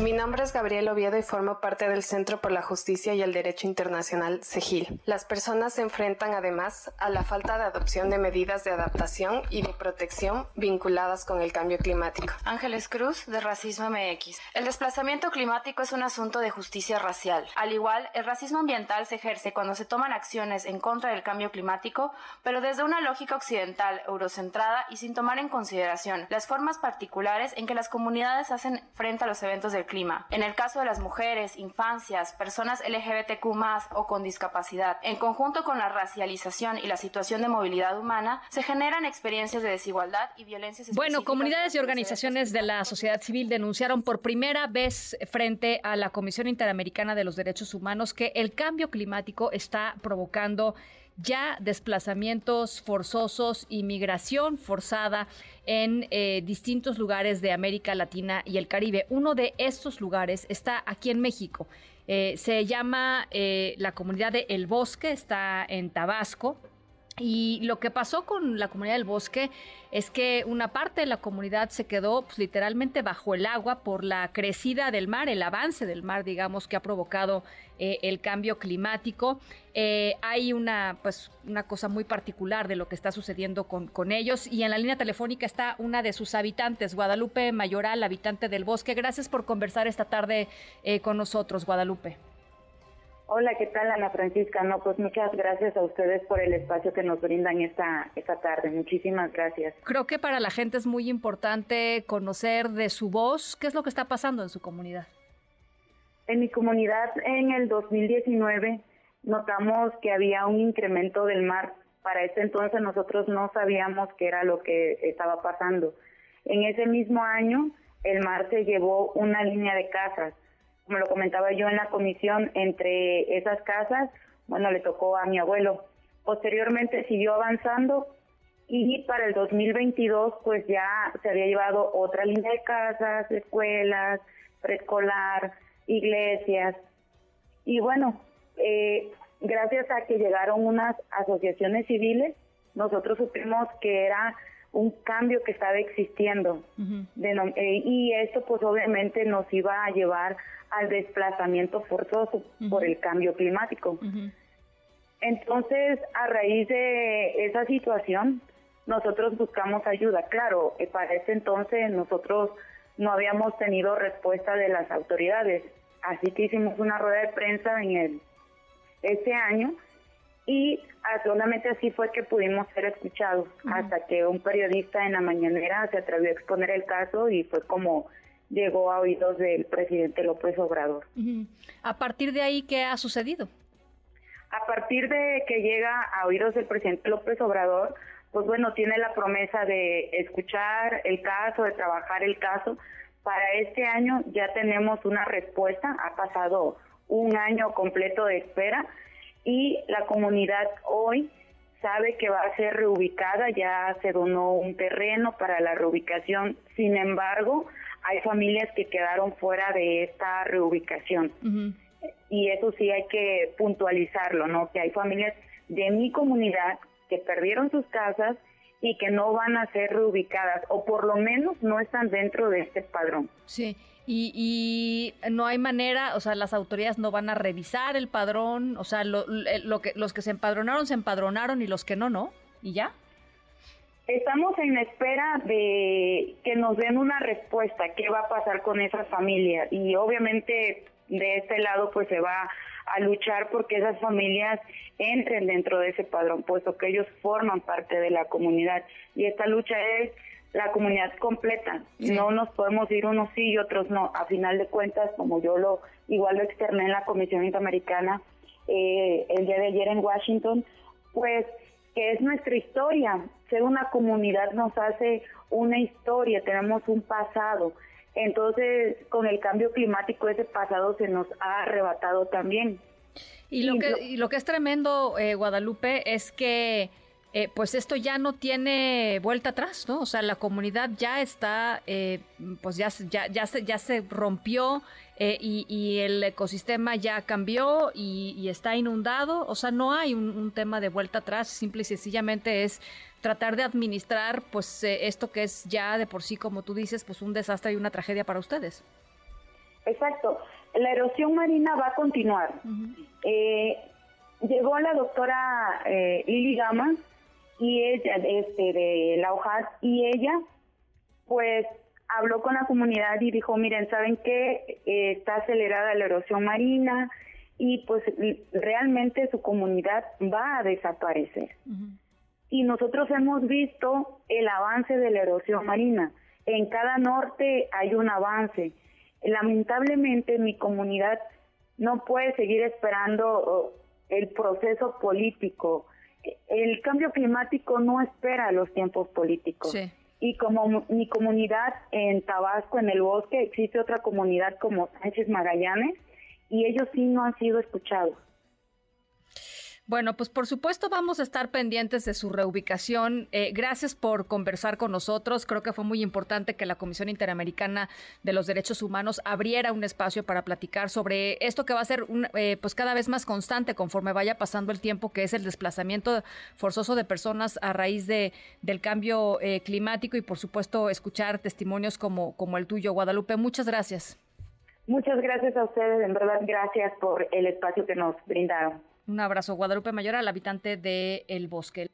Mi nombre es Gabriel Oviedo y formo parte del Centro por la Justicia y el Derecho Internacional, CEGIL. Las personas se enfrentan además a la falta de adopción de medidas de adaptación y de protección vinculadas con el cambio climático. Ángeles Cruz, de Racismo MX. El desplazamiento climático es un asunto de justicia racial. Al igual, el racismo ambiental se ejerce cuando se toman acciones en contra del cambio climático, pero desde una lógica occidental, eurocentrada y sin tomar en consideración las formas particulares en que las comunidades hacen frente a los eventos del clima. En el caso de las mujeres, infancias, personas LGBTQ o con discapacidad, en conjunto con la racialización y la situación de movilidad humana, se generan experiencias de desigualdad y violencias. Bueno, comunidades y organizaciones de la sociedad civil denunciaron por primera vez frente a la Comisión Interamericana de los Derechos Humanos que el cambio climático está provocando ya desplazamientos forzosos y migración forzada en eh, distintos lugares de América Latina y el Caribe. Uno de estos lugares está aquí en México. Eh, se llama eh, la comunidad de El Bosque, está en Tabasco. Y lo que pasó con la comunidad del bosque es que una parte de la comunidad se quedó pues, literalmente bajo el agua por la crecida del mar, el avance del mar, digamos, que ha provocado eh, el cambio climático. Eh, hay una, pues, una cosa muy particular de lo que está sucediendo con, con ellos y en la línea telefónica está una de sus habitantes, Guadalupe Mayoral, habitante del bosque. Gracias por conversar esta tarde eh, con nosotros, Guadalupe. Hola, ¿qué tal Ana Francisca? No, pues muchas gracias a ustedes por el espacio que nos brindan esta, esta tarde. Muchísimas gracias. Creo que para la gente es muy importante conocer de su voz qué es lo que está pasando en su comunidad. En mi comunidad en el 2019 notamos que había un incremento del mar. Para ese entonces nosotros no sabíamos qué era lo que estaba pasando. En ese mismo año el mar se llevó una línea de casas como lo comentaba yo en la comisión, entre esas casas, bueno, le tocó a mi abuelo. Posteriormente siguió avanzando y para el 2022 pues ya se había llevado otra línea de casas, escuelas, preescolar, iglesias. Y bueno, eh, gracias a que llegaron unas asociaciones civiles, nosotros supimos que era un cambio que estaba existiendo. Eh, y esto pues obviamente nos iba a llevar al desplazamiento forzoso por el cambio climático. Entonces, a raíz de esa situación, nosotros buscamos ayuda. Claro, eh, para ese entonces nosotros no habíamos tenido respuesta de las autoridades, así que hicimos una rueda de prensa en el este año y solamente así fue que pudimos ser escuchados hasta que un periodista en la mañanera se atrevió a exponer el caso y fue como llegó a oídos del presidente López Obrador. A partir de ahí, ¿qué ha sucedido? A partir de que llega a oídos del presidente López Obrador, pues bueno, tiene la promesa de escuchar el caso, de trabajar el caso. Para este año ya tenemos una respuesta, ha pasado un año completo de espera y la comunidad hoy sabe que va a ser reubicada, ya se donó un terreno para la reubicación, sin embargo, hay familias que quedaron fuera de esta reubicación. Y eso sí hay que puntualizarlo, ¿no? Que hay familias de mi comunidad que perdieron sus casas y que no van a ser reubicadas o por lo menos no están dentro de este padrón. Sí, y, no hay manera, o sea, las autoridades no van a revisar el padrón, o sea, lo que, los que se empadronaron se empadronaron y los que no, no, y ya. Estamos en espera de que nos den una respuesta, qué va a pasar con esas familias. Y obviamente de este lado pues se va a luchar porque esas familias entren dentro de ese padrón, puesto que ellos forman parte de la comunidad. Y esta lucha es la comunidad completa. No nos podemos ir unos sí y otros no. A final de cuentas, como yo lo igual lo externé en la Comisión Interamericana eh, el día de ayer en Washington, pues que es nuestra historia. Ser una comunidad nos hace una historia, tenemos un pasado. Entonces, con el cambio climático, ese pasado se nos ha arrebatado también. Y lo, que, y lo que es tremendo, eh, Guadalupe, es que eh, pues esto ya no tiene vuelta atrás, ¿no? O sea, la comunidad ya está, eh, pues ya, ya, ya, se, ya se rompió eh, y, el ecosistema ya cambió y, está inundado. O sea, no hay un, tema de vuelta atrás, simple y sencillamente es tratar de administrar, pues esto que es ya de por sí, como tú dices, pues un desastre y una tragedia para ustedes. Exacto. La erosión marina va a continuar. llegó la doctora Lili Gama, y ella, este, de la hoja y ella, pues habló con la comunidad y dijo, miren, ¿saben qué? Eh, está acelerada la erosión marina y pues realmente su comunidad va a desaparecer. Y nosotros hemos visto el avance de la erosión marina. En cada norte hay un avance. Lamentablemente mi comunidad no puede seguir esperando oh, el proceso político el cambio climático no espera los tiempos políticos. Y como mi comunidad en Tabasco, en el bosque, existe otra comunidad como Sánchez Magallanes y ellos sí no han sido escuchados. Bueno, pues por supuesto vamos a estar pendientes de su reubicación. Eh, gracias por conversar con nosotros. Creo que fue muy importante que la Comisión Interamericana de los Derechos Humanos abriera un espacio para platicar sobre esto que va a ser un, eh, pues cada vez más constante conforme vaya pasando el tiempo, que es el desplazamiento forzoso de personas a raíz de, del cambio eh, climático y por supuesto escuchar testimonios como, como el tuyo, Guadalupe. Muchas gracias. Muchas gracias a ustedes, en verdad, gracias por el espacio que nos brindaron. Un abrazo, Guadalupe Mayor, al habitante de El Bosque.